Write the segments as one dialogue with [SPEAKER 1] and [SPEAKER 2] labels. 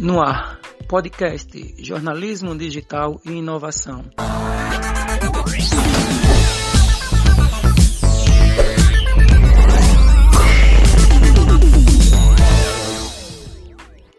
[SPEAKER 1] No ar, podcast Jornalismo Digital e Inovação.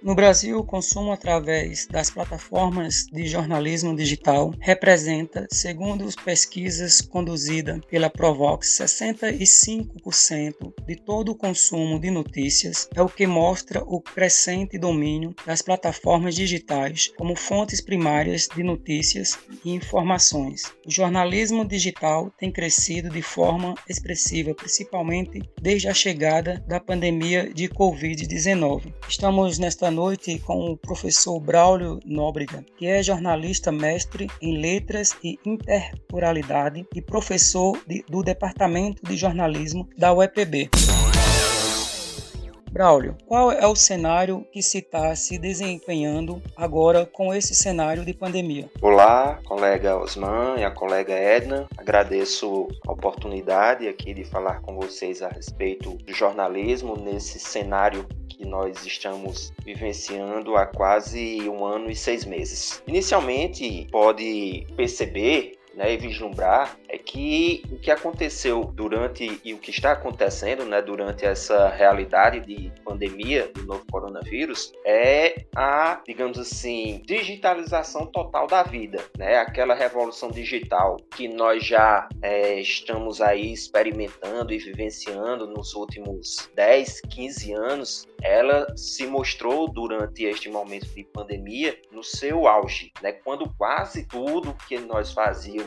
[SPEAKER 1] No Brasil, o consumo através das plataformas de jornalismo digital representa, segundo as pesquisas conduzidas pela Provox, 65% de todo o consumo de notícias, é o que mostra o crescente domínio das plataformas digitais como fontes primárias de notícias e informações. O jornalismo digital tem crescido de forma expressiva, principalmente desde a chegada da pandemia de Covid-19. Estamos nesta noite com o professor Braulio Nóbrega, que é jornalista mestre em letras e interculturalidade e professor de, do Departamento de Jornalismo da UEPB. Braulio, qual é o cenário que se está se desempenhando agora com esse cenário de pandemia?
[SPEAKER 2] Olá, colega Osman e a colega Edna. Agradeço a oportunidade aqui de falar com vocês a respeito do jornalismo nesse cenário que nós estamos vivenciando há quase um ano e seis meses. Inicialmente, pode perceber né, e vislumbrar é que o que aconteceu durante e o que está acontecendo né, durante essa realidade de pandemia do novo coronavírus é a, digamos assim, digitalização total da vida, né? Aquela revolução digital que nós já é, estamos aí experimentando e vivenciando nos últimos 10, 15 anos, ela se mostrou durante este momento de pandemia no seu auge, né? Quando quase tudo que nós fazíamos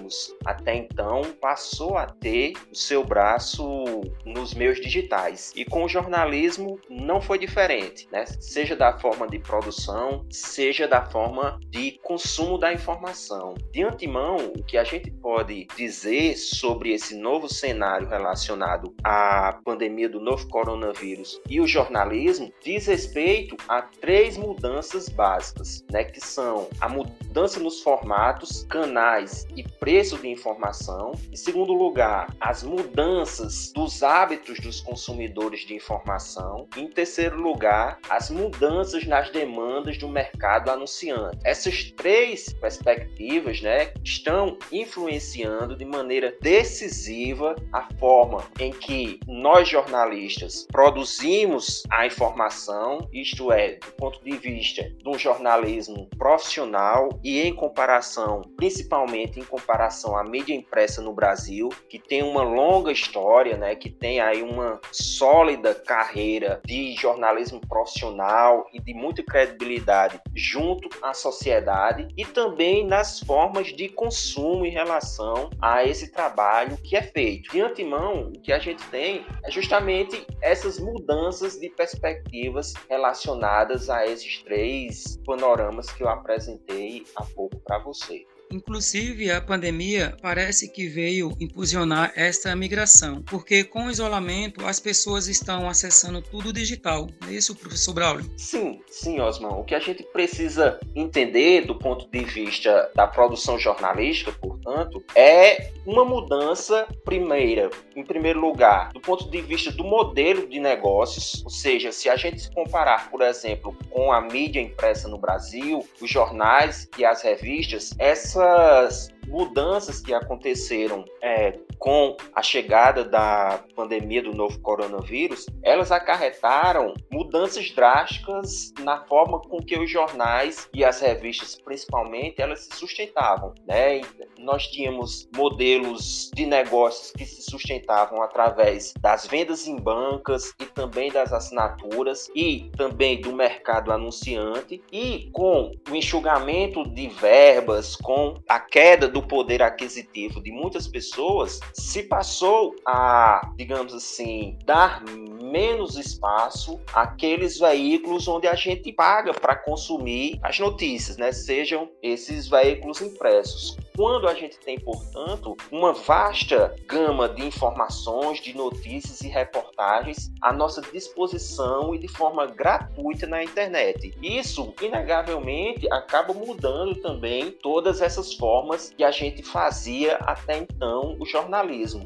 [SPEAKER 2] até então passou a ter o seu braço nos meios digitais. E com o jornalismo não foi diferente, né? Seja da forma de produção, seja da forma de consumo da informação. De antemão, o que a gente pode dizer sobre esse novo cenário relacionado à pandemia do novo coronavírus e o jornalismo diz respeito a três mudanças básicas, né, que são a mudança nos formatos, canais e preço de informação. Em segundo lugar, as mudanças dos hábitos dos consumidores de informação. Em terceiro lugar, as mudanças nas demandas do mercado anunciante. Essas três perspectivas né, estão influenciando de maneira decisiva a forma em que nós jornalistas produzimos a informação, isto é, do ponto de vista de um jornalismo profissional e em comparação, principalmente em comparação comparação à mídia impressa no Brasil, que tem uma longa história, né, que tem aí uma sólida carreira de jornalismo profissional e de muita credibilidade junto à sociedade e também nas formas de consumo em relação a esse trabalho que é feito. De antemão, o que a gente tem é justamente essas mudanças de perspectivas relacionadas a esses três panoramas que eu apresentei há pouco para você.
[SPEAKER 1] Inclusive, a pandemia parece que veio impulsionar esta migração, porque com o isolamento as pessoas estão acessando tudo digital. Não é isso, professor Braulio?
[SPEAKER 2] Sim, sim, Osman. O que a gente precisa entender do ponto de vista da produção jornalística, portanto, é uma mudança primeira, em primeiro lugar, do ponto de vista do modelo de negócios, ou seja, se a gente se comparar, por exemplo, com a mídia impressa no Brasil, os jornais e as revistas, essa essas mudanças que aconteceram é, com a chegada da pandemia do novo coronavírus, elas acarretaram mudanças drásticas na forma com que os jornais e as revistas, principalmente, elas se sustentavam. Né? Nós tínhamos modelos de negócios que se sustentavam através das vendas em bancas e também das assinaturas e também do mercado anunciante e com o enxugamento de verbas, com a queda do poder aquisitivo de muitas pessoas, se passou a, digamos assim, dar menos espaço àqueles veículos onde a gente paga para consumir as notícias, né? Sejam esses veículos impressos. quando a gente tem, portanto, uma vasta gama de informações, de notícias e reportagens à nossa disposição e de forma gratuita na internet. Isso, inegavelmente, acaba mudando também todas essas formas que a gente fazia até então o jornalismo.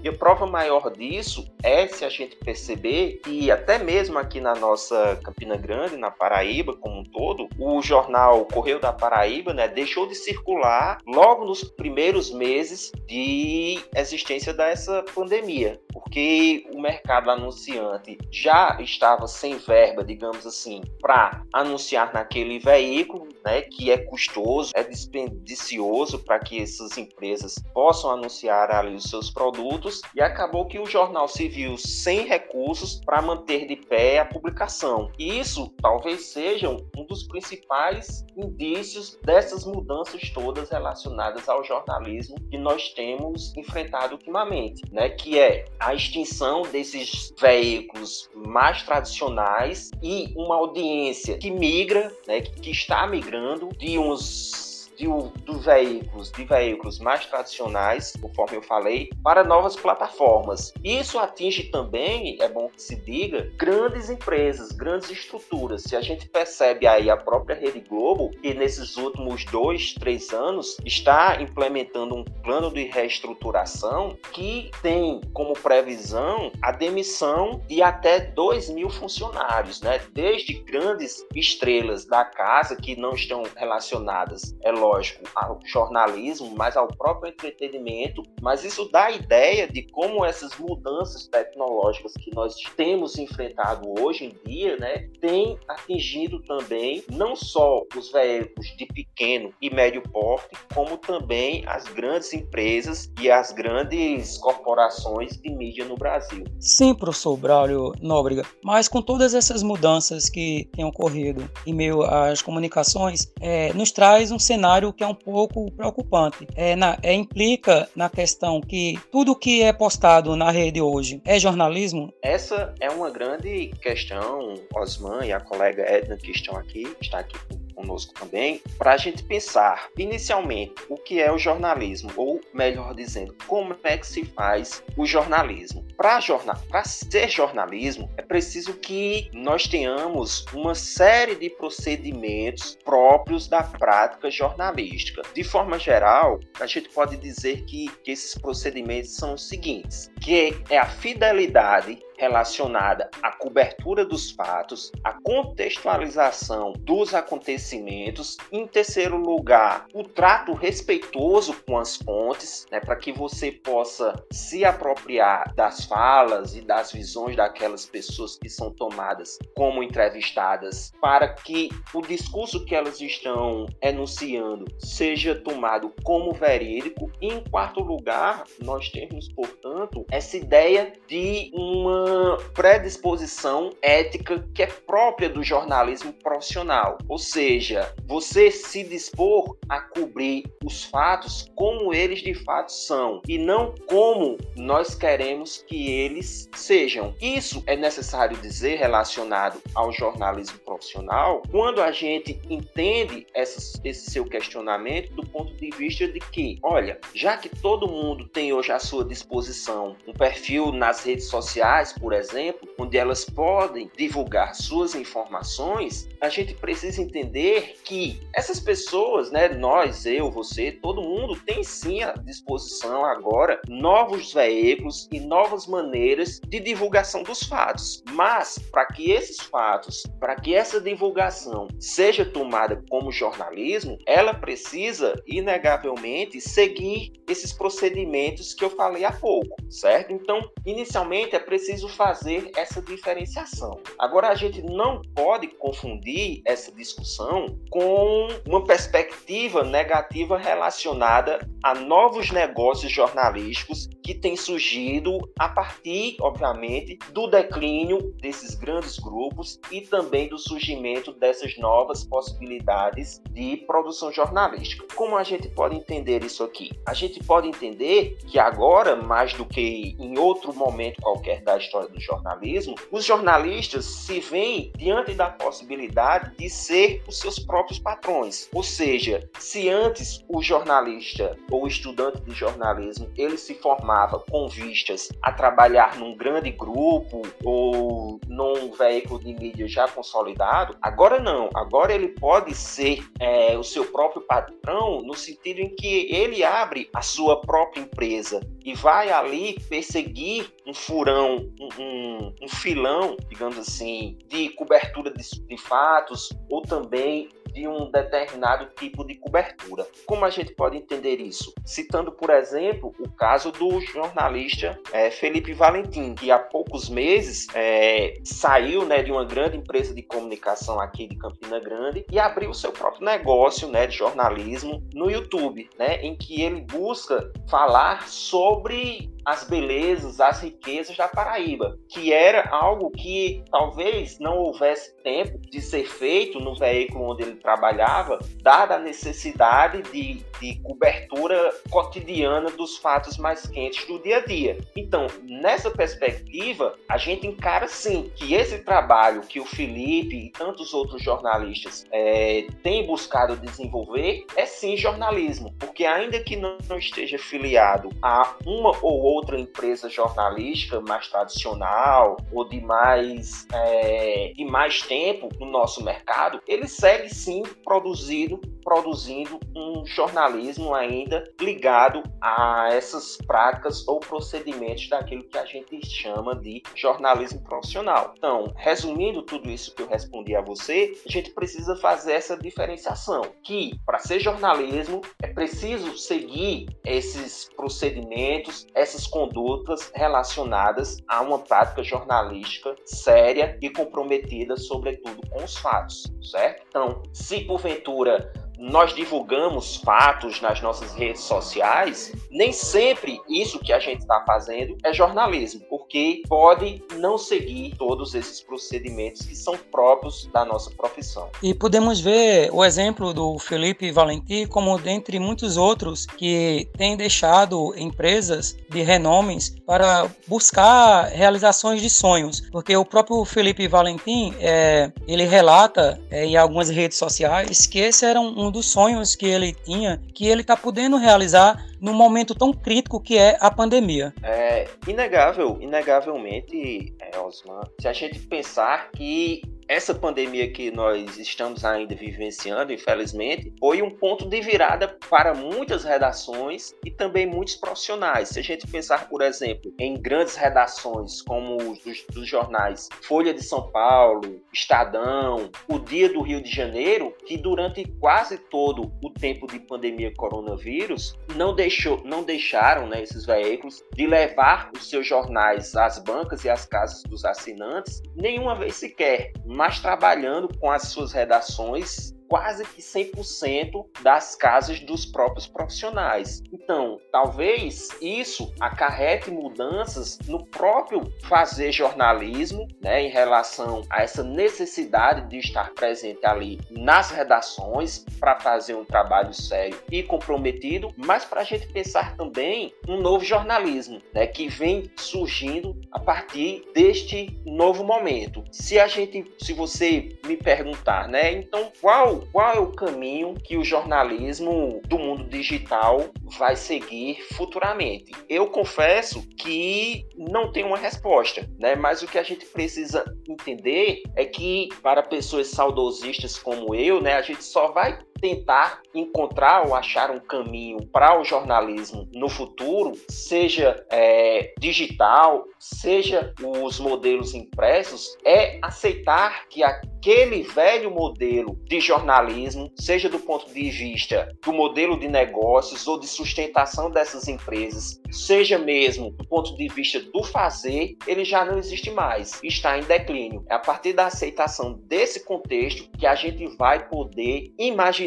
[SPEAKER 2] E a prova maior disso é se a gente perceber que até mesmo aqui na nossa Campina Grande, na Paraíba como um todo, o jornal Correio da Paraíba né, deixou de circular logo nos primeiros meses de existência dessa pandemia, porque o mercado anunciante já estava sem verba, digamos assim, para anunciar naquele veículo, né, que é custoso, é dispendicioso para que essas empresas possam anunciar ali os seus produtos e acabou que o jornal se viu sem recursos para manter de pé a publicação. Isso talvez seja um dos principais indícios dessas mudanças todas relacionadas ao jornalismo que nós temos enfrentado ultimamente, né? Que é a extinção desses veículos mais tradicionais e uma audiência que migra, né? Que está migrando de uns de, dos veículos, de veículos mais tradicionais, conforme eu falei, para novas plataformas. Isso atinge também, é bom que se diga, grandes empresas, grandes estruturas. Se a gente percebe aí a própria Rede Globo, que nesses últimos dois, três anos está implementando um plano de reestruturação que tem como previsão a demissão de até 2 mil funcionários, né? desde grandes estrelas da casa que não estão relacionadas, é lógico, lógico, ao jornalismo, mas ao próprio entretenimento, mas isso dá a ideia de como essas mudanças tecnológicas que nós temos enfrentado hoje em dia, né, tem atingido também não só os veículos de pequeno e médio porte, como também as grandes empresas e as grandes corporações de mídia no Brasil.
[SPEAKER 1] Sim, professor Braulio Nóbrega, mas com todas essas mudanças que têm ocorrido em meio às comunicações, é, nos traz um cenário cenário que é um pouco preocupante. É, na, é, implica na questão que tudo que é postado na rede hoje é jornalismo?
[SPEAKER 2] Essa é uma grande questão, Osman e a colega Edna que estão aqui, está aqui conosco também, para a gente pensar inicialmente o que é o jornalismo, ou melhor dizendo, como é que se faz o jornalismo. Para jornal, ser jornalismo, é preciso que nós tenhamos uma série de procedimentos próprios da prática jornalística. De forma geral, a gente pode dizer que, que esses procedimentos são os seguintes: que é a fidelidade relacionada à cobertura dos fatos, à contextualização dos acontecimentos, em terceiro lugar, o trato respeitoso com as fontes, né, para que você possa se apropriar das falas e das visões daquelas pessoas que são tomadas como entrevistadas, para que o discurso que elas estão enunciando seja tomado como verídico. E em quarto lugar, nós temos, portanto, essa ideia de uma predisposição ética que é própria do jornalismo profissional. Ou seja, você se dispor a cobrir os fatos como eles de fato são e não como nós queremos que eles sejam. Isso é necessário dizer relacionado ao jornalismo profissional quando a gente entende essa, esse seu questionamento do ponto de vista de que, olha, já que todo mundo tem hoje à sua disposição um perfil nas redes sociais, por exemplo, onde elas podem divulgar suas informações, a gente precisa entender que essas pessoas, né, nós, eu, você, todo mundo tem sim à disposição agora novos veículos e novas maneiras de divulgação dos fatos. Mas para que esses fatos, para que essa divulgação seja tomada como jornalismo, ela precisa inegavelmente seguir esses procedimentos que eu falei há pouco, certo? Então, inicialmente é preciso preciso fazer essa diferenciação. Agora, a gente não pode confundir essa discussão com uma perspectiva negativa relacionada a novos negócios jornalísticos que têm surgido a partir, obviamente, do declínio desses grandes grupos e também do surgimento dessas novas possibilidades de produção jornalística. Como a gente pode entender isso aqui? A gente pode entender que agora, mais do que em outro momento qualquer da história, do jornalismo, os jornalistas se veem diante da possibilidade de ser os seus próprios patrões. Ou seja, se antes o jornalista ou estudante de jornalismo ele se formava com vistas a trabalhar num grande grupo ou num veículo de mídia já consolidado, agora não. Agora ele pode ser é, o seu próprio patrão no sentido em que ele abre a sua própria empresa e vai ali perseguir um furão, um, um, um filão, digamos assim, de cobertura de, de fatos ou também de um determinado tipo de cobertura. Como a gente pode entender isso? Citando, por exemplo, o caso do jornalista é, Felipe Valentim, que há poucos meses é, saiu né, de uma grande empresa de comunicação aqui de Campina Grande e abriu seu próprio negócio né, de jornalismo no YouTube, né, em que ele busca falar sobre as belezas, as riquezas da Paraíba, que era algo que talvez não houvesse tempo de ser feito no veículo onde ele trabalhava, dada a necessidade de, de cobertura cotidiana dos fatos mais quentes do dia a dia. Então, nessa perspectiva, a gente encara sim que esse trabalho que o Felipe e tantos outros jornalistas é, têm buscado desenvolver é sim jornalismo, porque ainda que não esteja filiado a uma ou outra outra empresa jornalística mais tradicional ou de mais, é, de mais tempo no nosso mercado, ele segue sim produzindo, produzindo um jornalismo ainda ligado a essas práticas ou procedimentos daquilo que a gente chama de jornalismo profissional. Então, resumindo tudo isso que eu respondi a você, a gente precisa fazer essa diferenciação, que para ser jornalismo é preciso seguir esses procedimentos, essas condutas relacionadas a uma prática jornalística séria e comprometida, sobretudo, com os fatos, certo? Então, se porventura nós divulgamos fatos nas nossas redes sociais, nem sempre isso que a gente está fazendo é jornalismo, porque pode não seguir todos esses procedimentos que são próprios da nossa profissão.
[SPEAKER 1] E podemos ver o exemplo do Felipe Valenti como dentre muitos outros que têm deixado empresas de renomes para buscar realizações de sonhos, porque o próprio Felipe Valentim é, ele relata é, em algumas redes sociais que esse era um dos sonhos que ele tinha, que ele está podendo realizar num momento tão crítico que é a pandemia.
[SPEAKER 2] É inegável, inegavelmente, é, Osman, se a gente pensar que essa pandemia que nós estamos ainda vivenciando, infelizmente, foi um ponto de virada para muitas redações e também muitos profissionais. Se a gente pensar, por exemplo, em grandes redações como os dos, dos jornais Folha de São Paulo, Estadão, O Dia do Rio de Janeiro, que durante quase todo o tempo de pandemia coronavírus não, deixou, não deixaram né, esses veículos de levar os seus jornais às bancas e às casas dos assinantes nenhuma vez sequer mas trabalhando com as suas redações quase que 100% das casas dos próprios profissionais. Então, talvez isso acarrete mudanças no próprio fazer jornalismo, né, em relação a essa necessidade de estar presente ali nas redações para fazer um trabalho sério e comprometido, mas para a gente pensar também um novo jornalismo, né, que vem surgindo a partir deste novo momento. Se a gente, se você me perguntar, né, então qual qual, é o caminho que o jornalismo do mundo digital vai seguir futuramente. Eu confesso que não tenho uma resposta, né? Mas o que a gente precisa entender é que para pessoas saudosistas como eu, né, a gente só vai tentar encontrar ou achar um caminho para o jornalismo no futuro, seja é, digital, seja os modelos impressos, é aceitar que aquele velho modelo de jornalismo, seja do ponto de vista do modelo de negócios ou de sustentação dessas empresas, seja mesmo do ponto de vista do fazer, ele já não existe mais, está em declínio. É a partir da aceitação desse contexto que a gente vai poder imaginar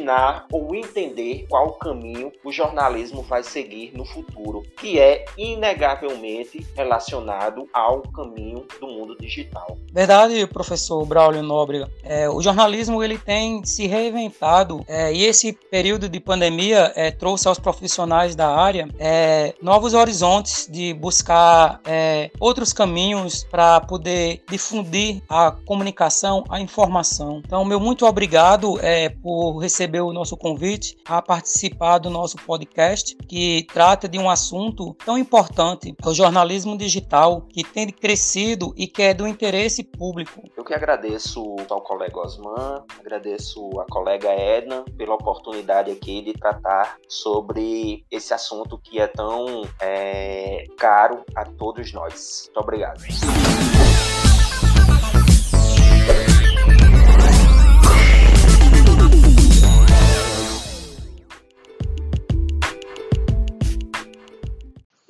[SPEAKER 2] ou entender qual caminho o jornalismo vai seguir no futuro, que é inegavelmente relacionado ao caminho do mundo digital.
[SPEAKER 1] Verdade, professor Braulio Nóbrega. É, o jornalismo ele tem se reinventado é, e esse período de pandemia é, trouxe aos profissionais da área é, novos horizontes de buscar é, outros caminhos para poder difundir a comunicação, a informação. Então, meu muito obrigado é, por receber o nosso convite a participar do nosso podcast que trata de um assunto tão importante, o jornalismo digital, que tem crescido e que é do interesse público.
[SPEAKER 2] Eu que agradeço ao colega Osman, agradeço a colega Edna pela oportunidade aqui de tratar sobre esse assunto que é tão é, caro a todos nós. Muito obrigado.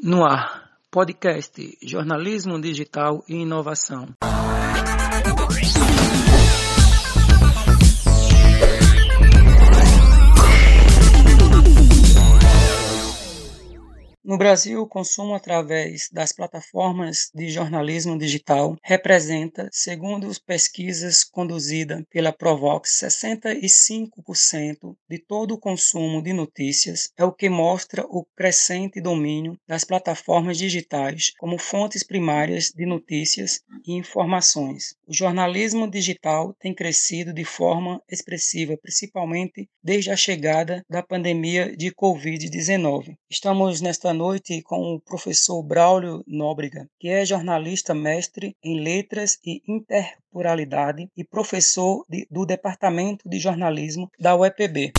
[SPEAKER 1] No ar, podcast Jornalismo Digital e Inovação. No Brasil, o consumo através das plataformas de jornalismo digital representa, segundo pesquisas conduzidas pela Provox, 65% de todo o consumo de notícias, é o que mostra o crescente domínio das plataformas digitais como fontes primárias de notícias e informações. O jornalismo digital tem crescido de forma expressiva, principalmente desde a chegada da pandemia de Covid-19. Estamos nesta noite com o professor Braulio Nóbrega, que é jornalista mestre em letras e interpluralidade e professor de, do Departamento de Jornalismo da UEPB.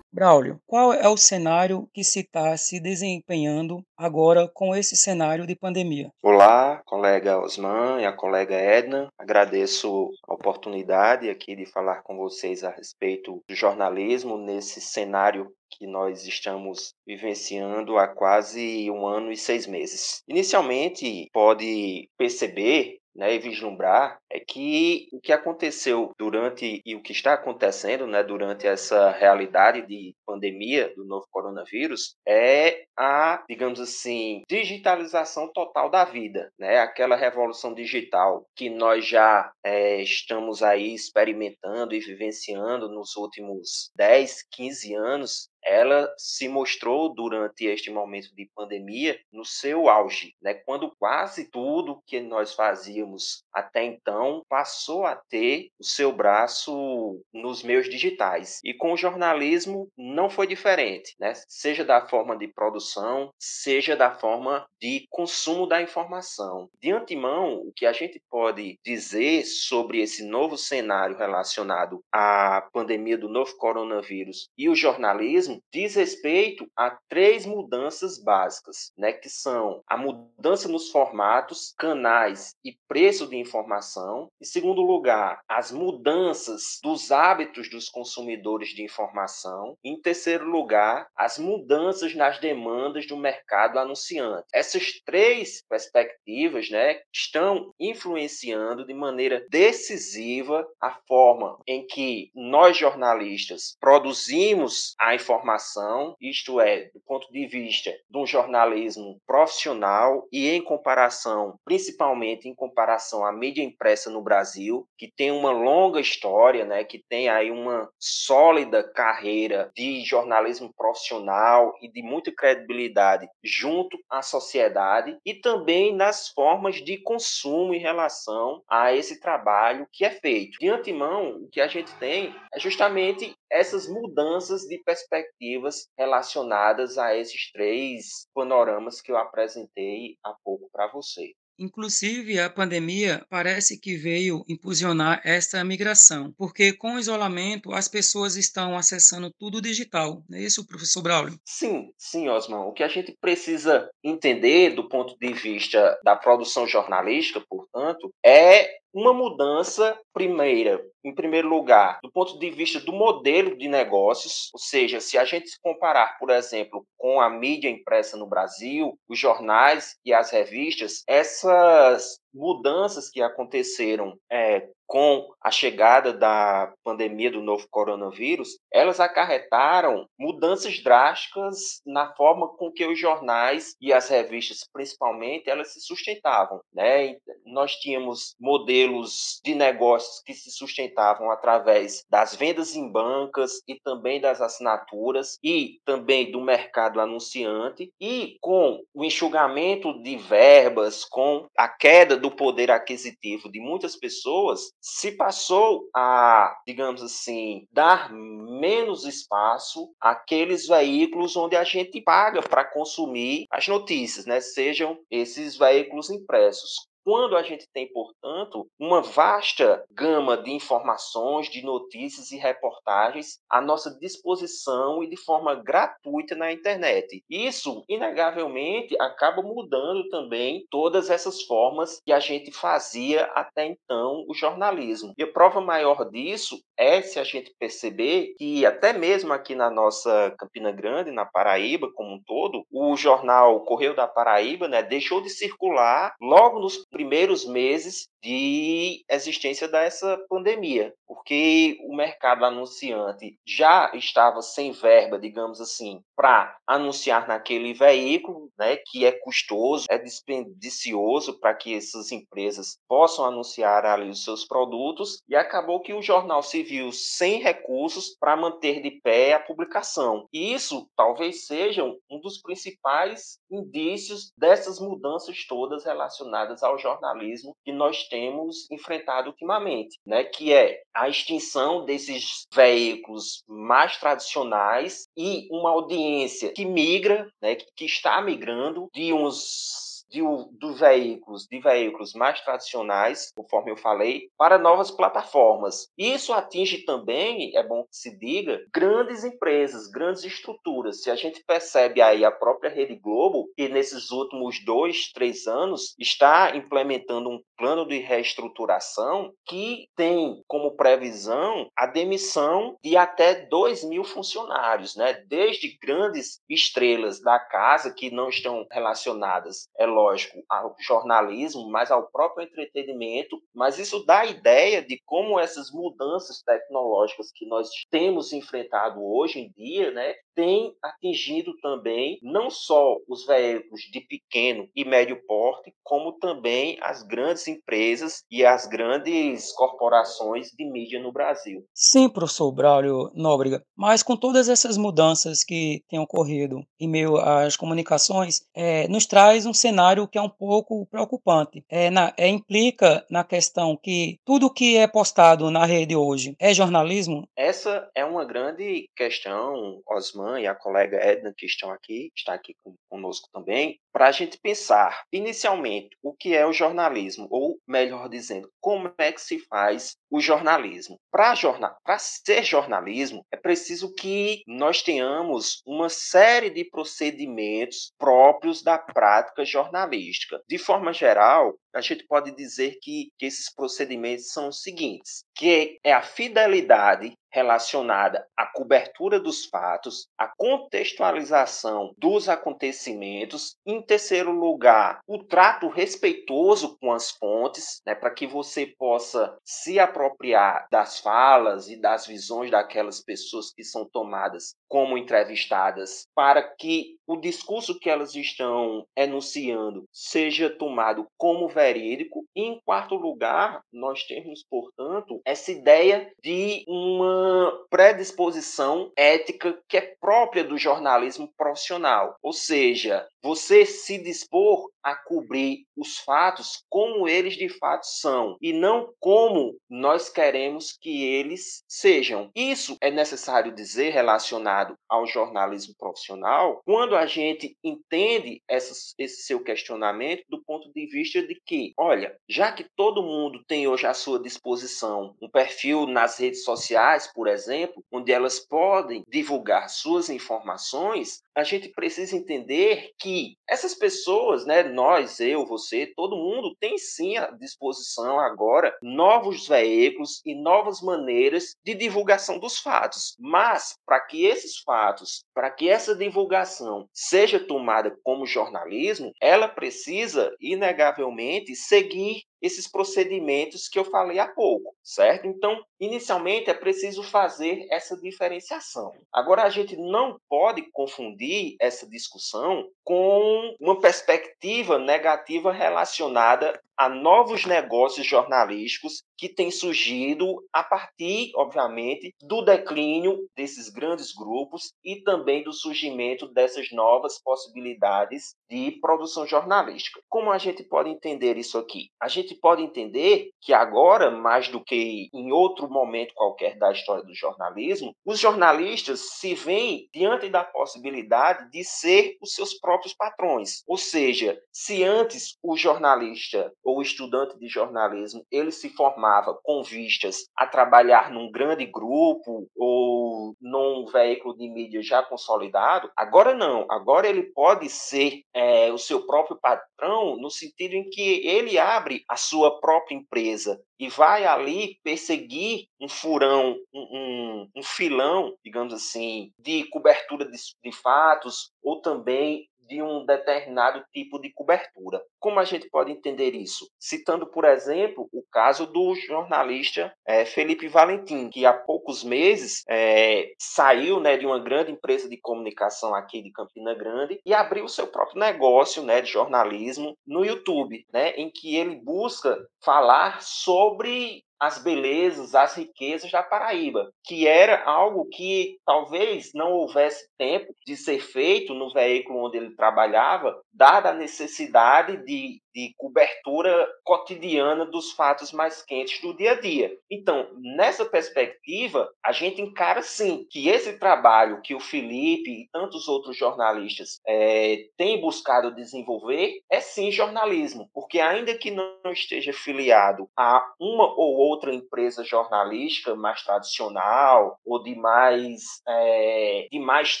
[SPEAKER 1] Braulio, qual é o cenário que se está se desempenhando agora com esse cenário de pandemia?
[SPEAKER 2] Olá, colega Osman e a colega Edna. Agradeço a oportunidade aqui de falar com vocês a respeito do jornalismo nesse cenário que nós estamos vivenciando há quase um ano e seis meses. Inicialmente, pode perceber né, e vislumbrar é que o que aconteceu durante e o que está acontecendo né, durante essa realidade de pandemia do novo coronavírus é a, digamos assim, digitalização total da vida, né? aquela revolução digital que nós já é, estamos aí experimentando e vivenciando nos últimos 10, 15 anos ela se mostrou durante este momento de pandemia no seu auge, né? quando quase tudo que nós fazíamos até então passou a ter o seu braço nos meios digitais. E com o jornalismo não foi diferente, né? seja da forma de produção, seja da forma de consumo da informação. De antemão, o que a gente pode dizer sobre esse novo cenário relacionado à pandemia do novo coronavírus e o jornalismo diz respeito a três mudanças básicas, né, que são a mudança nos formatos, canais e preço de informação. Em segundo lugar, as mudanças dos hábitos dos consumidores de informação. Em terceiro lugar, as mudanças nas demandas do mercado anunciante. Essas três perspectivas, né, estão influenciando de maneira decisiva a forma em que nós jornalistas produzimos a informação informação, isto é, do ponto de vista de um jornalismo profissional e em comparação, principalmente em comparação à mídia impressa no Brasil, que tem uma longa história, né, que tem aí uma sólida carreira de jornalismo profissional e de muita credibilidade junto à sociedade e também nas formas de consumo em relação a esse trabalho que é feito. De antemão, o que a gente tem é justamente essas mudanças de perspectivas relacionadas a esses três panoramas que eu apresentei há pouco para você.
[SPEAKER 1] Inclusive, a pandemia parece que veio impulsionar esta migração, porque com o isolamento as pessoas estão acessando tudo digital. Não é isso, professor Braulio?
[SPEAKER 2] Sim, sim, Osman. O que a gente precisa entender do ponto de vista da produção jornalística, portanto, é uma mudança primeira, em primeiro lugar, do ponto de vista do modelo de negócios, ou seja, se a gente se comparar, por exemplo, com a mídia impressa no Brasil, os jornais e as revistas, essas mudanças que aconteceram é, com a chegada da pandemia do novo coronavírus, elas acarretaram mudanças drásticas na forma com que os jornais e as revistas, principalmente, elas se sustentavam. Né? Nós tínhamos modelos de negócios que se sustentavam através das vendas em bancas e também das assinaturas e também do mercado anunciante e com o enxugamento de verbas, com a queda do poder aquisitivo de muitas pessoas, se passou a, digamos assim, dar menos espaço àqueles veículos onde a gente paga para consumir as notícias, né? Sejam esses veículos impressos. Quando a gente tem, portanto, uma vasta gama de informações, de notícias e reportagens à nossa disposição e de forma gratuita na internet. Isso, inegavelmente, acaba mudando também todas essas formas que a gente fazia até então o jornalismo. E a prova maior disso é se a gente perceber que até mesmo aqui na nossa Campina Grande, na Paraíba como um todo, o jornal Correio da Paraíba, né, deixou de circular logo nos primeiros meses de existência dessa pandemia, porque o mercado anunciante já estava sem verba, digamos assim, para anunciar naquele veículo, né, que é custoso, é dispendicioso para que essas empresas possam anunciar ali os seus produtos, e acabou que o jornal se viu sem recursos para manter de pé a publicação. Isso talvez seja um dos principais indícios dessas mudanças todas relacionadas ao jornalismo que nós temos enfrentado ultimamente, né? que é a extinção desses veículos mais tradicionais e uma audiência que migra, né? que está migrando de uns de, dos veículos, de veículos mais tradicionais, conforme eu falei, para novas plataformas. Isso atinge também, é bom que se diga, grandes empresas, grandes estruturas. Se a gente percebe aí a própria Rede Globo, que nesses últimos dois, três anos está implementando um plano de reestruturação que tem como previsão a demissão de até 2 mil funcionários, né? desde grandes estrelas da casa que não estão relacionadas, é lógico, ao jornalismo, mas ao próprio entretenimento, mas isso dá a ideia de como essas mudanças tecnológicas que nós temos enfrentado hoje em dia, né, tem atingido também não só os veículos de pequeno e médio porte, como também as grandes empresas e as grandes corporações de mídia no Brasil.
[SPEAKER 1] Sim, professor Braulio Nóbrega, mas com todas essas mudanças que têm ocorrido em meio às comunicações, é, nos traz um cenário que é um pouco preocupante. É, na, é, implica na questão que tudo que é postado na rede hoje é jornalismo?
[SPEAKER 2] Essa é uma grande questão, Osman e a colega Edna, que estão aqui, está aqui conosco também, para a gente pensar, inicialmente, o que é o jornalismo, ou melhor dizendo, como é que se faz o jornalismo. Para jornal, ser jornalismo, é preciso que nós tenhamos uma série de procedimentos próprios da prática jornalística. De forma geral, a gente pode dizer que, que esses procedimentos são os seguintes, que é a fidelidade relacionada à cobertura dos fatos, à contextualização dos acontecimentos, em terceiro lugar, o trato respeitoso com as fontes, né, para que você possa se apropriar das falas e das visões daquelas pessoas que são tomadas como entrevistadas, para que o discurso que elas estão enunciando seja tomado como verídico. E, em quarto lugar, nós temos, portanto, essa ideia de uma predisposição ética que é própria do jornalismo profissional, ou seja, você se dispor a cobrir os fatos como eles de fato são e não como nós queremos que eles sejam. Isso é necessário dizer relacionado ao jornalismo profissional quando a gente entende essa, esse seu questionamento do ponto de vista de que, olha, já que todo mundo tem hoje à sua disposição um perfil nas redes sociais, por exemplo, onde elas podem divulgar suas informações, a gente precisa entender que essas pessoas, né, nós, eu, você, todo mundo tem sim à disposição agora novos veículos e novas maneiras de divulgação dos fatos. Mas para que esses fatos, para que essa divulgação seja tomada como jornalismo, ela precisa inegavelmente seguir esses procedimentos que eu falei há pouco, certo? Então, inicialmente é preciso fazer essa diferenciação. Agora, a gente não pode confundir essa discussão com uma perspectiva negativa relacionada a novos negócios jornalísticos que têm surgido a partir, obviamente, do declínio desses grandes grupos e também do surgimento dessas novas possibilidades de produção jornalística. Como a gente pode entender isso aqui? A gente pode entender que agora, mais do que em outro momento qualquer da história do jornalismo, os jornalistas se veem diante da possibilidade de ser os seus próprios patrões. Ou seja, se antes o jornalista ou estudante de jornalismo ele se formava com vistas a trabalhar num grande grupo ou num veículo de mídia já consolidado, agora não. Agora ele pode ser é, o seu próprio patrão no sentido em que ele abre a sua própria empresa e vai ali perseguir um furão, um, um, um filão, digamos assim, de cobertura de, de fatos ou também de um determinado tipo de cobertura. Como a gente pode entender isso? Citando, por exemplo, o caso do jornalista é, Felipe Valentim, que há poucos meses é, saiu né, de uma grande empresa de comunicação aqui de Campina Grande e abriu o seu próprio negócio né, de jornalismo no YouTube, né, em que ele busca falar sobre as belezas, as riquezas da Paraíba, que era algo que talvez não houvesse tempo de ser feito no veículo onde ele trabalhava, dada a necessidade de, de cobertura cotidiana dos fatos mais quentes do dia a dia. Então, nessa perspectiva, a gente encara sim que esse trabalho que o Felipe e tantos outros jornalistas é, têm buscado desenvolver é sim jornalismo, porque ainda que não esteja filiado a uma ou outra empresa jornalística mais tradicional ou de mais, é, de mais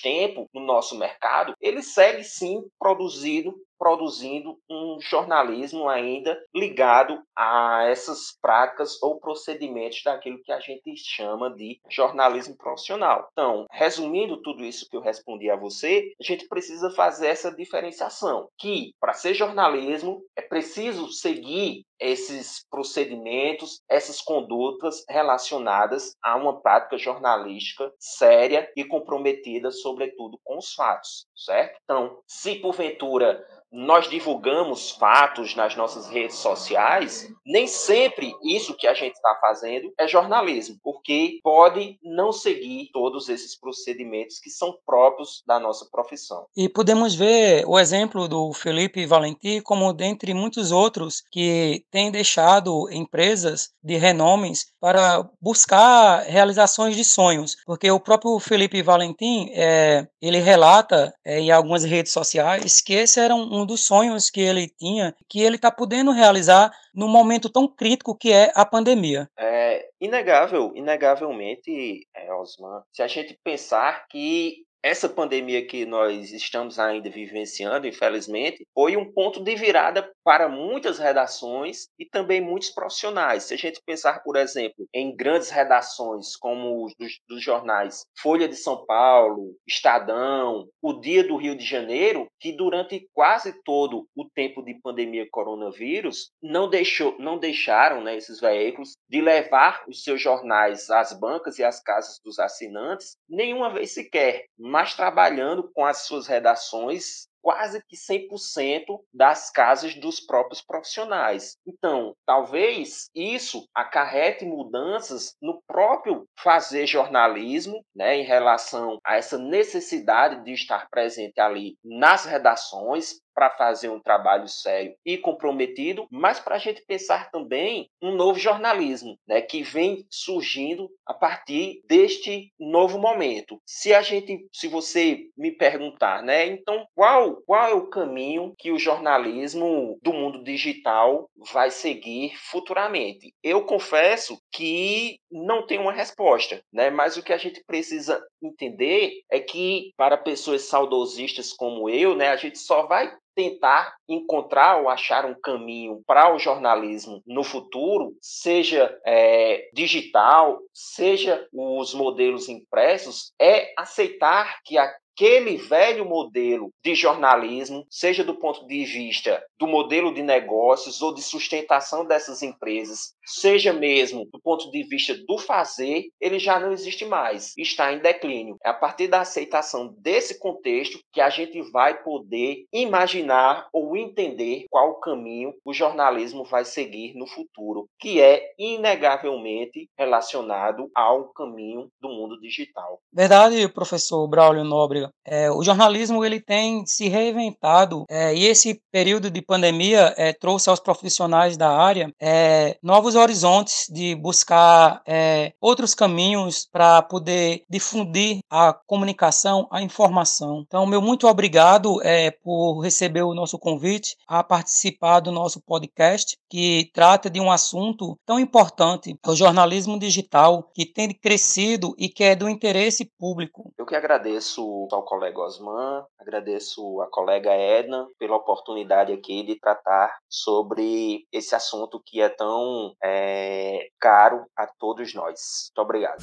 [SPEAKER 2] tempo no nosso mercado, ele segue sim produzindo produzindo um jornalismo ainda ligado a essas práticas ou procedimentos daquilo que a gente chama de jornalismo profissional. Então, resumindo tudo isso que eu respondi a você, a gente precisa fazer essa diferenciação, que para ser jornalismo é preciso seguir esses procedimentos, essas condutas relacionadas a uma prática jornalística séria e comprometida, sobretudo, com os fatos, certo? Então, se porventura nós divulgamos fatos nas nossas redes sociais, nem sempre isso que a gente está fazendo é jornalismo, porque pode não seguir todos esses procedimentos que são próprios da nossa profissão.
[SPEAKER 1] E podemos ver o exemplo do Felipe Valenti como dentre muitos outros que têm deixado empresas de renomes para buscar realizações de sonhos, porque o próprio Felipe Valentim, é, ele relata é, em algumas redes sociais que esse era um um dos sonhos que ele tinha, que ele está podendo realizar num momento tão crítico que é a pandemia.
[SPEAKER 2] É inegável, inegavelmente, é, Osman, se a gente pensar que essa pandemia que nós estamos ainda vivenciando, infelizmente, foi um ponto de virada para muitas redações e também muitos profissionais. Se a gente pensar, por exemplo, em grandes redações como os dos, dos jornais Folha de São Paulo, Estadão, O Dia do Rio de Janeiro, que durante quase todo o tempo de pandemia coronavírus não deixou, não deixaram, né, esses veículos de levar os seus jornais às bancas e às casas dos assinantes nenhuma vez sequer mas trabalhando com as suas redações quase que 100% das casas dos próprios profissionais. Então, talvez isso acarrete mudanças no próprio fazer jornalismo, né, em relação a essa necessidade de estar presente ali nas redações, para fazer um trabalho sério e comprometido, mas para a gente pensar também um novo jornalismo, né, que vem surgindo a partir deste novo momento. Se a gente, se você me perguntar, né, então qual qual é o caminho que o jornalismo do mundo digital vai seguir futuramente? Eu confesso que não tenho uma resposta, né, mas o que a gente precisa entender é que para pessoas saudosistas como eu, né, a gente só vai tentar encontrar ou achar um caminho para o jornalismo no futuro, seja é, digital, seja os modelos impressos, é aceitar que a aquele velho modelo de jornalismo, seja do ponto de vista do modelo de negócios ou de sustentação dessas empresas, seja mesmo do ponto de vista do fazer, ele já não existe mais, está em declínio. É a partir da aceitação desse contexto que a gente vai poder imaginar ou entender qual caminho o jornalismo vai seguir no futuro, que é inegavelmente relacionado ao caminho do mundo digital.
[SPEAKER 1] Verdade, professor Braulio Nóbrega. É, o jornalismo ele tem se reinventado é, e esse período de pandemia é, trouxe aos profissionais da área é, novos horizontes de buscar é, outros caminhos para poder difundir a comunicação, a informação. Então, meu muito obrigado é, por receber o nosso convite a participar do nosso podcast que trata de um assunto tão importante, o jornalismo digital, que tem crescido e que é do interesse público.
[SPEAKER 2] Eu que agradeço ao colega Osman, agradeço a colega Edna pela oportunidade aqui de tratar sobre esse assunto que é tão é, caro a todos nós. Muito obrigado.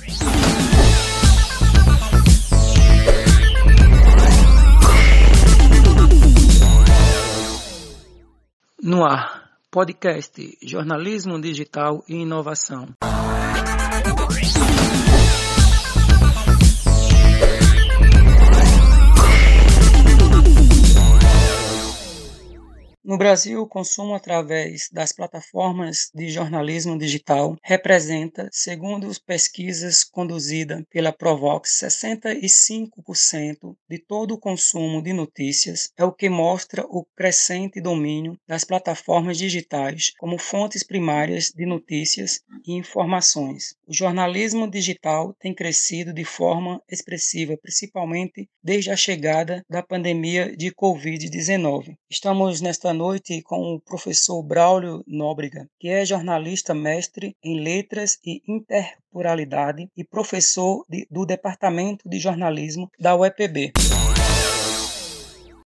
[SPEAKER 1] No ar, podcast Jornalismo Digital e Inovação. No Brasil, o consumo através das plataformas de jornalismo digital representa, segundo pesquisas conduzidas pela Provox, 65% de todo o consumo de notícias, é o que mostra o crescente domínio das plataformas digitais como fontes primárias de notícias e informações. O jornalismo digital tem crescido de forma expressiva, principalmente desde a chegada da pandemia de Covid-19. Estamos nesta noite com o professor Braulio Nóbrega, que é jornalista mestre em letras e interpluralidade e professor de, do Departamento de Jornalismo da UEPB.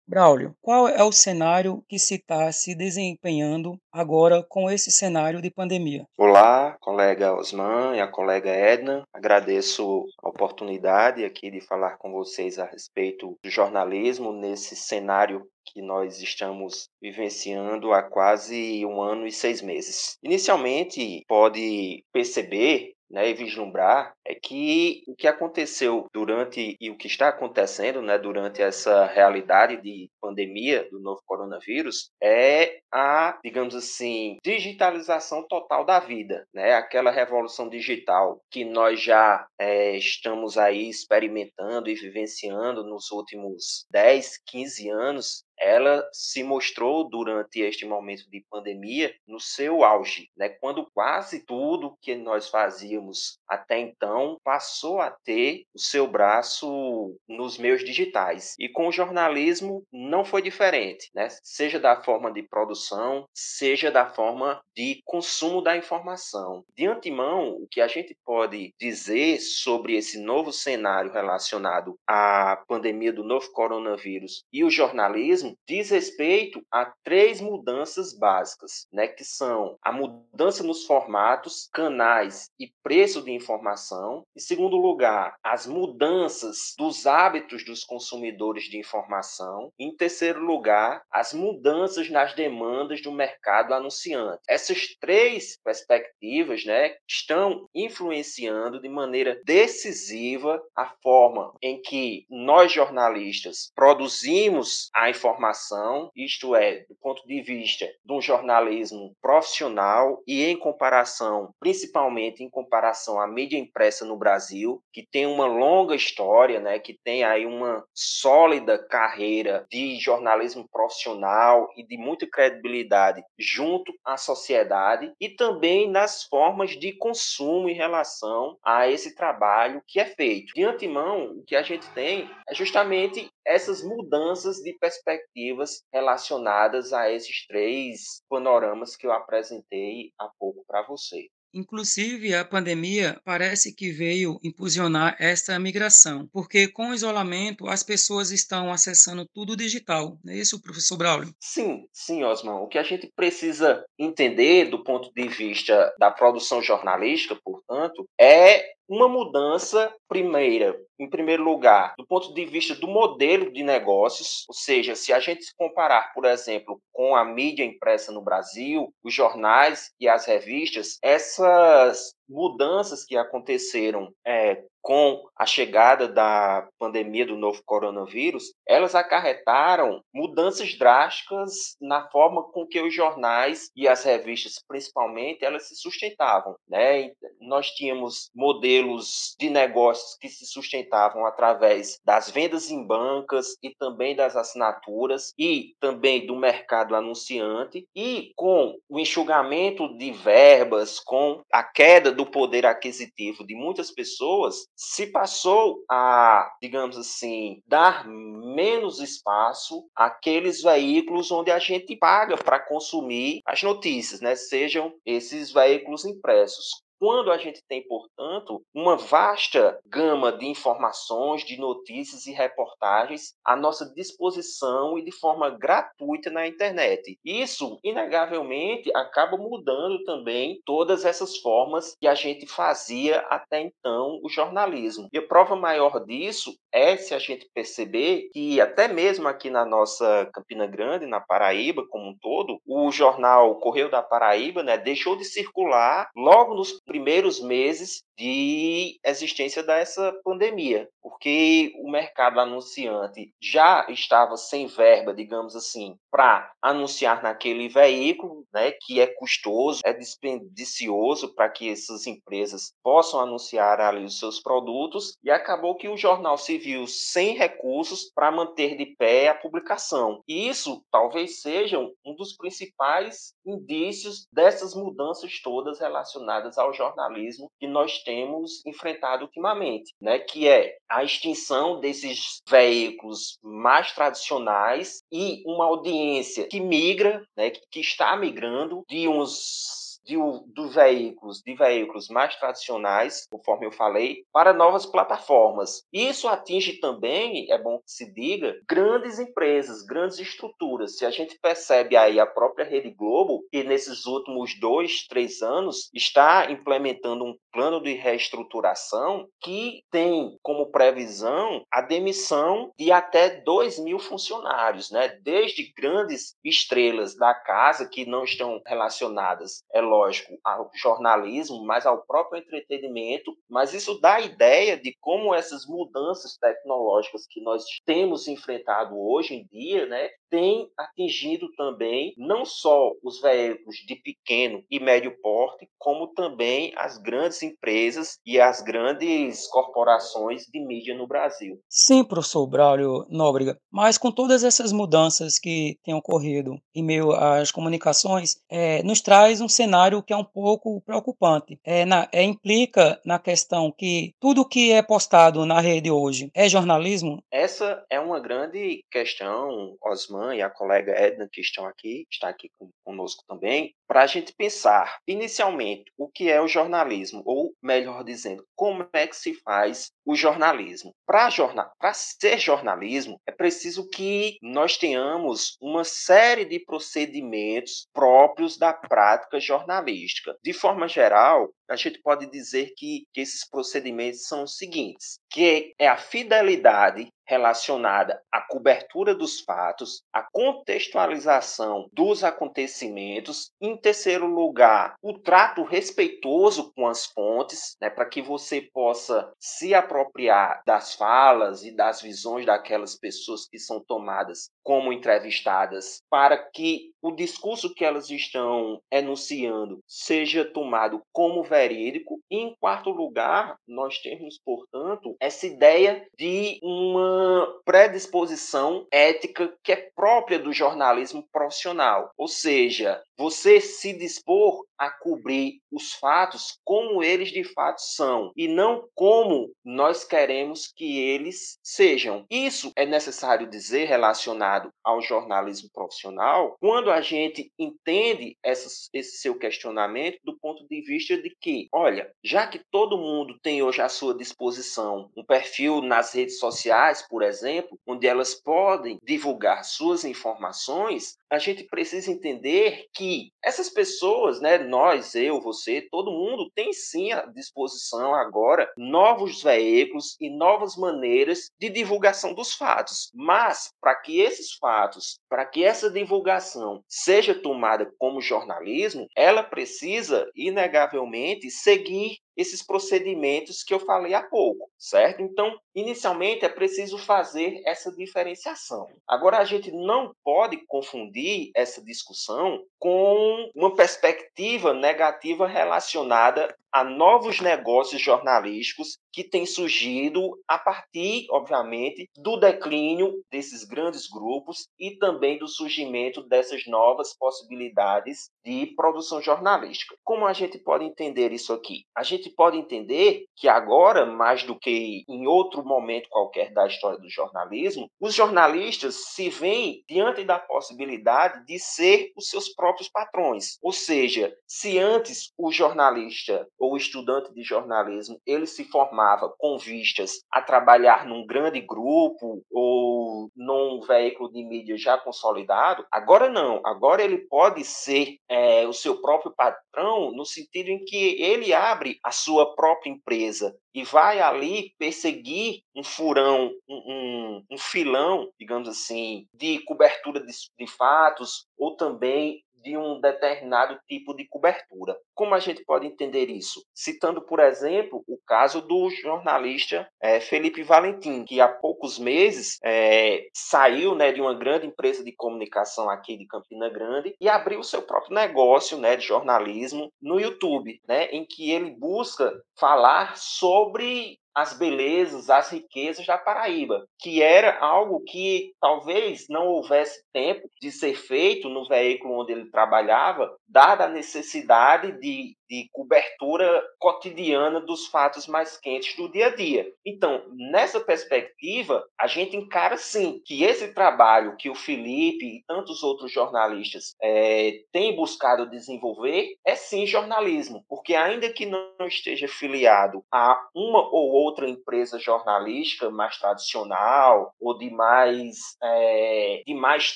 [SPEAKER 1] Braulio, qual é o cenário que se está se desempenhando agora com esse cenário de pandemia?
[SPEAKER 2] Olá, colega Osman e a colega Edna. Agradeço a oportunidade aqui de falar com vocês a respeito do jornalismo nesse cenário que nós estamos vivenciando há quase um ano e seis meses. Inicialmente, pode perceber né, e vislumbrar é que o que aconteceu durante e o que está acontecendo né, durante essa realidade de pandemia do novo coronavírus é a, digamos assim, digitalização total da vida, né? aquela revolução digital que nós já é, estamos aí experimentando e vivenciando nos últimos 10, 15 anos ela se mostrou durante este momento de pandemia no seu auge, né? quando quase tudo que nós fazíamos até então passou a ter o seu braço nos meios digitais. E com o jornalismo não foi diferente, né? seja da forma de produção, seja da forma de consumo da informação. De antemão, o que a gente pode dizer sobre esse novo cenário relacionado à pandemia do novo coronavírus e o jornalismo diz respeito a três mudanças básicas, né, que são a mudança nos formatos, canais e preço de informação. Em segundo lugar, as mudanças dos hábitos dos consumidores de informação. Em terceiro lugar, as mudanças nas demandas do mercado anunciante. Essas três perspectivas, né, estão influenciando de maneira decisiva a forma em que nós jornalistas produzimos a informação informação, isto é, do ponto de vista de um jornalismo profissional e em comparação, principalmente em comparação à mídia impressa no Brasil, que tem uma longa história, né, que tem aí uma sólida carreira de jornalismo profissional e de muita credibilidade junto à sociedade e também nas formas de consumo em relação a esse trabalho que é feito. De antemão, o que a gente tem é justamente essas mudanças de perspectivas relacionadas a esses três panoramas que eu apresentei há pouco para você.
[SPEAKER 1] Inclusive, a pandemia parece que veio impulsionar esta migração, porque com o isolamento as pessoas estão acessando tudo digital. Não é isso, professor Braulio?
[SPEAKER 2] Sim, sim, Osman. O que a gente precisa entender do ponto de vista da produção jornalística, portanto, é uma mudança primeira, em primeiro lugar, do ponto de vista do modelo de negócios, ou seja, se a gente se comparar, por exemplo, com a mídia impressa no Brasil, os jornais e as revistas, essas mudanças que aconteceram é, com a chegada da pandemia do novo coronavírus, elas acarretaram mudanças drásticas na forma com que os jornais e as revistas, principalmente, elas se sustentavam. Né? Nós tínhamos modelos de negócios que se sustentavam através das vendas em bancas e também das assinaturas e também do mercado anunciante e com o enxugamento de verbas, com a queda do poder aquisitivo de muitas pessoas, se passou a, digamos assim, dar menos espaço àqueles veículos onde a gente paga para consumir as notícias, né? Sejam esses veículos impressos. Quando a gente tem, portanto, uma vasta gama de informações, de notícias e reportagens à nossa disposição e de forma gratuita na internet. Isso, inegavelmente, acaba mudando também todas essas formas que a gente fazia até então o jornalismo. E a prova maior disso é se a gente perceber que até mesmo aqui na nossa Campina Grande, na Paraíba como um todo, o jornal Correio da Paraíba, né, deixou de circular logo nos primeiros meses de existência dessa pandemia, porque o mercado anunciante já estava sem verba, digamos assim, para anunciar naquele veículo, né, que é custoso, é dispendicioso para que essas empresas possam anunciar ali os seus produtos, e acabou que o jornal se viu sem recursos para manter de pé a publicação. E isso talvez seja um dos principais indícios dessas mudanças todas relacionadas ao jornalismo que nós temos enfrentado ultimamente, né? que é a extinção desses veículos mais tradicionais e uma audiência que migra, né? que está migrando de uns de, dos veículos, de veículos mais tradicionais, conforme eu falei, para novas plataformas. Isso atinge também, é bom que se diga, grandes empresas, grandes estruturas. Se a gente percebe aí a própria Rede Globo, que nesses últimos dois, três anos está implementando um plano de reestruturação que tem como previsão a demissão de até 2 mil funcionários, né? desde grandes estrelas da casa que não estão relacionadas, é lógico, ao jornalismo, mas ao próprio entretenimento, mas isso dá a ideia de como essas mudanças tecnológicas que nós temos enfrentado hoje em dia, né, tem atingido também não só os veículos de pequeno e médio porte, como também as grandes empresas e as grandes corporações de mídia no Brasil.
[SPEAKER 1] Sim, professor Braulio Nóbrega, mas com todas essas mudanças que têm ocorrido em meio às comunicações, é, nos traz um cenário que é um pouco preocupante. É, na, é, implica na questão que tudo que é postado na rede hoje é jornalismo?
[SPEAKER 2] Essa é uma grande questão, Osman e a colega Edna, que estão aqui, está aqui conosco também, para a gente pensar, inicialmente, o que é o jornalismo, ou melhor dizendo, como é que se faz o jornalismo. Para jornal, ser jornalismo, é preciso que nós tenhamos uma série de procedimentos próprios da prática jornalística. De forma geral, a gente pode dizer que, que esses procedimentos são os seguintes, que é a fidelidade relacionada à cobertura dos fatos, à contextualização dos acontecimentos, em terceiro lugar, o trato respeitoso com as fontes, né, para que você possa se apropriar das falas e das visões daquelas pessoas que são tomadas como entrevistadas, para que o discurso que elas estão enunciando seja tomado como verídico. E, em quarto lugar, nós temos, portanto, essa ideia de uma predisposição ética que é própria do jornalismo profissional. Ou seja, você se dispor a cobrir os fatos como eles de fato são e não como nós queremos que eles sejam. Isso é necessário dizer relacionado ao jornalismo profissional quando a gente entende esse seu questionamento do ponto de vista de que, olha, já que todo mundo tem hoje à sua disposição um perfil nas redes sociais, por exemplo, onde elas podem divulgar suas informações, a gente precisa entender que essas pessoas, né, nós, eu, você, todo mundo tem sim à disposição agora novos veículos e novas maneiras de divulgação dos fatos. Mas para que esses fatos, para que essa divulgação seja tomada como jornalismo, ela precisa inegavelmente seguir esses procedimentos que eu falei há pouco, certo? Então, inicialmente é preciso fazer essa diferenciação. Agora, a gente não pode confundir essa discussão com uma perspectiva negativa relacionada a novos negócios jornalísticos que têm surgido a partir, obviamente, do declínio desses grandes grupos e também do surgimento dessas novas possibilidades de produção jornalística. Como a gente pode entender isso aqui? A gente pode entender que agora, mais do que em outro momento qualquer da história do jornalismo, os jornalistas se veem diante da possibilidade de ser os seus próprios patrões. Ou seja, se antes o jornalista ou estudante de jornalismo, ele se formava com vistas a trabalhar num grande grupo ou num veículo de mídia já consolidado, agora não. Agora ele pode ser é, o seu próprio patrão no sentido em que ele abre a sua própria empresa e vai ali perseguir um furão, um, um, um filão, digamos assim, de cobertura de, de fatos ou também de um determinado tipo de cobertura. Como a gente pode entender isso? Citando, por exemplo, o caso do jornalista é, Felipe Valentim, que há poucos meses é, saiu né, de uma grande empresa de comunicação aqui de Campina Grande e abriu seu próprio negócio né, de jornalismo no YouTube, né, em que ele busca falar sobre as belezas, as riquezas da Paraíba, que era algo que talvez não houvesse tempo de ser feito no veículo onde ele trabalhava, dada a necessidade de, de cobertura cotidiana dos fatos mais quentes do dia a dia. Então, nessa perspectiva, a gente encara sim que esse trabalho que o Felipe e tantos outros jornalistas é, têm buscado desenvolver é sim jornalismo, porque ainda que não esteja filiado a uma ou outra empresa jornalística mais tradicional ou de mais, é, de mais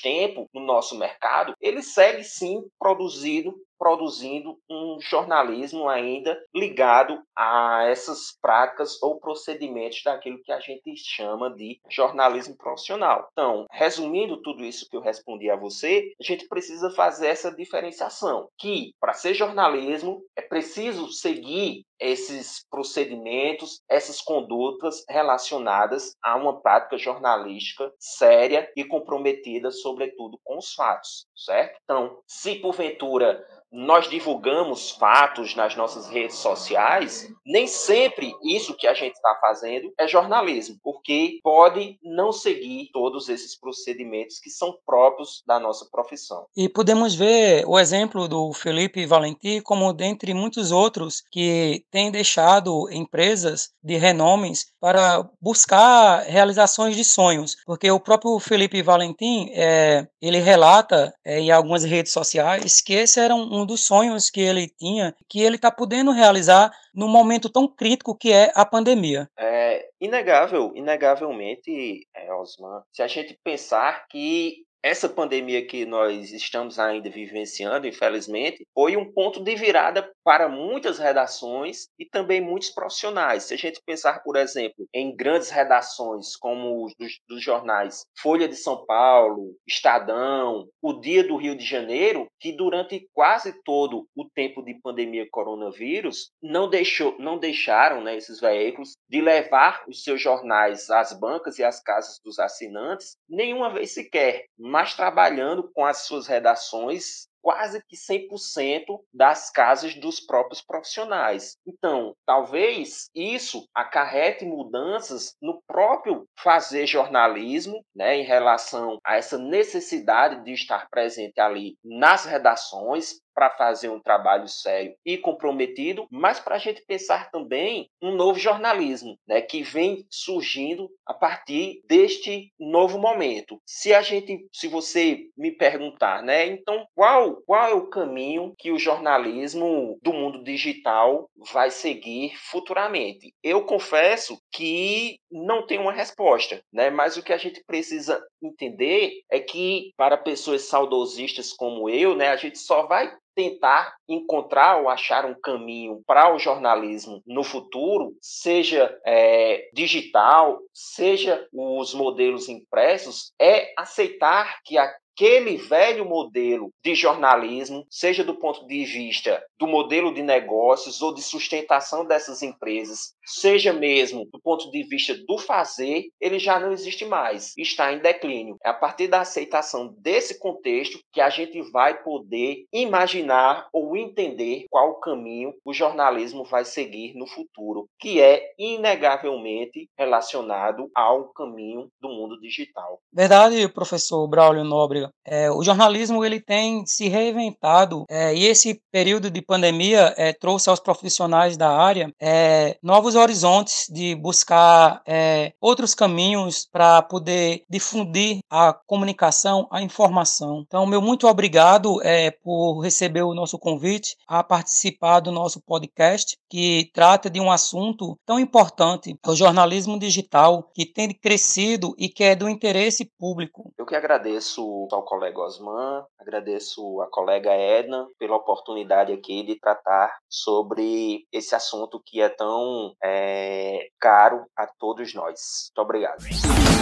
[SPEAKER 2] tempo no nosso mercado, ele segue sim produzindo produzindo um jornalismo ainda ligado a essas práticas ou procedimentos daquilo que a gente chama de jornalismo profissional. Então, resumindo tudo isso que eu respondi a você, a gente precisa fazer essa diferenciação, que para ser jornalismo é preciso seguir esses procedimentos, essas condutas relacionadas a uma prática jornalística séria e comprometida, sobretudo, com os fatos, certo? Então, se porventura nós divulgamos fatos nas nossas redes sociais, nem sempre isso que a gente está fazendo é jornalismo, porque pode não seguir todos esses procedimentos que são próprios da nossa profissão.
[SPEAKER 1] E podemos ver o exemplo do Felipe Valentim como dentre muitos outros que têm deixado empresas de renomes para buscar realizações de sonhos, porque o próprio Felipe Valentim é, ele relata é, em algumas redes sociais que esse era um um dos sonhos que ele tinha, que ele está podendo realizar num momento tão crítico que é a pandemia.
[SPEAKER 2] É inegável, inegavelmente, é, Osman, se a gente pensar que essa pandemia que nós estamos ainda vivenciando, infelizmente, foi um ponto de virada para muitas redações e também muitos profissionais. Se a gente pensar, por exemplo, em grandes redações como os dos, dos jornais Folha de São Paulo, Estadão, O Dia do Rio de Janeiro, que durante quase todo o tempo de pandemia coronavírus não deixou, não deixaram, né, esses veículos de levar os seus jornais às bancas e às casas dos assinantes nenhuma vez sequer mas trabalhando com as suas redações quase que 100% das casas dos próprios profissionais. Então, talvez isso acarrete mudanças no próprio fazer jornalismo, né, em relação a essa necessidade de estar presente ali nas redações, para fazer um trabalho sério e comprometido, mas para a gente pensar também um novo jornalismo, né, que vem surgindo a partir deste novo momento. Se a gente, se você me perguntar, né, então qual qual é o caminho que o jornalismo do mundo digital vai seguir futuramente? Eu confesso que não tenho uma resposta, né, mas o que a gente precisa entender é que para pessoas saudosistas como eu, né, a gente só vai tentar encontrar ou achar um caminho para o jornalismo no futuro, seja é, digital, seja os modelos impressos, é aceitar que a aquele velho modelo de jornalismo, seja do ponto de vista do modelo de negócios ou de sustentação dessas empresas, seja mesmo do ponto de vista do fazer, ele já não existe mais, está em declínio. É a partir da aceitação desse contexto que a gente vai poder imaginar ou entender qual caminho o jornalismo vai seguir no futuro, que é inegavelmente relacionado ao caminho do mundo digital.
[SPEAKER 1] Verdade, professor Braulio Nobre. É, o jornalismo ele tem se reinventado é, e esse período de pandemia é, trouxe aos profissionais da área é, novos horizontes, de buscar é, outros caminhos para poder difundir a comunicação, a informação. Então, meu muito obrigado é, por receber o nosso convite a participar do nosso podcast, que trata de um assunto tão importante, o jornalismo digital, que tem crescido e que é do interesse público.
[SPEAKER 2] Eu que agradeço ao colega Osman, agradeço à colega Edna pela oportunidade aqui de tratar sobre esse assunto que é tão é, caro a todos nós. Muito obrigado.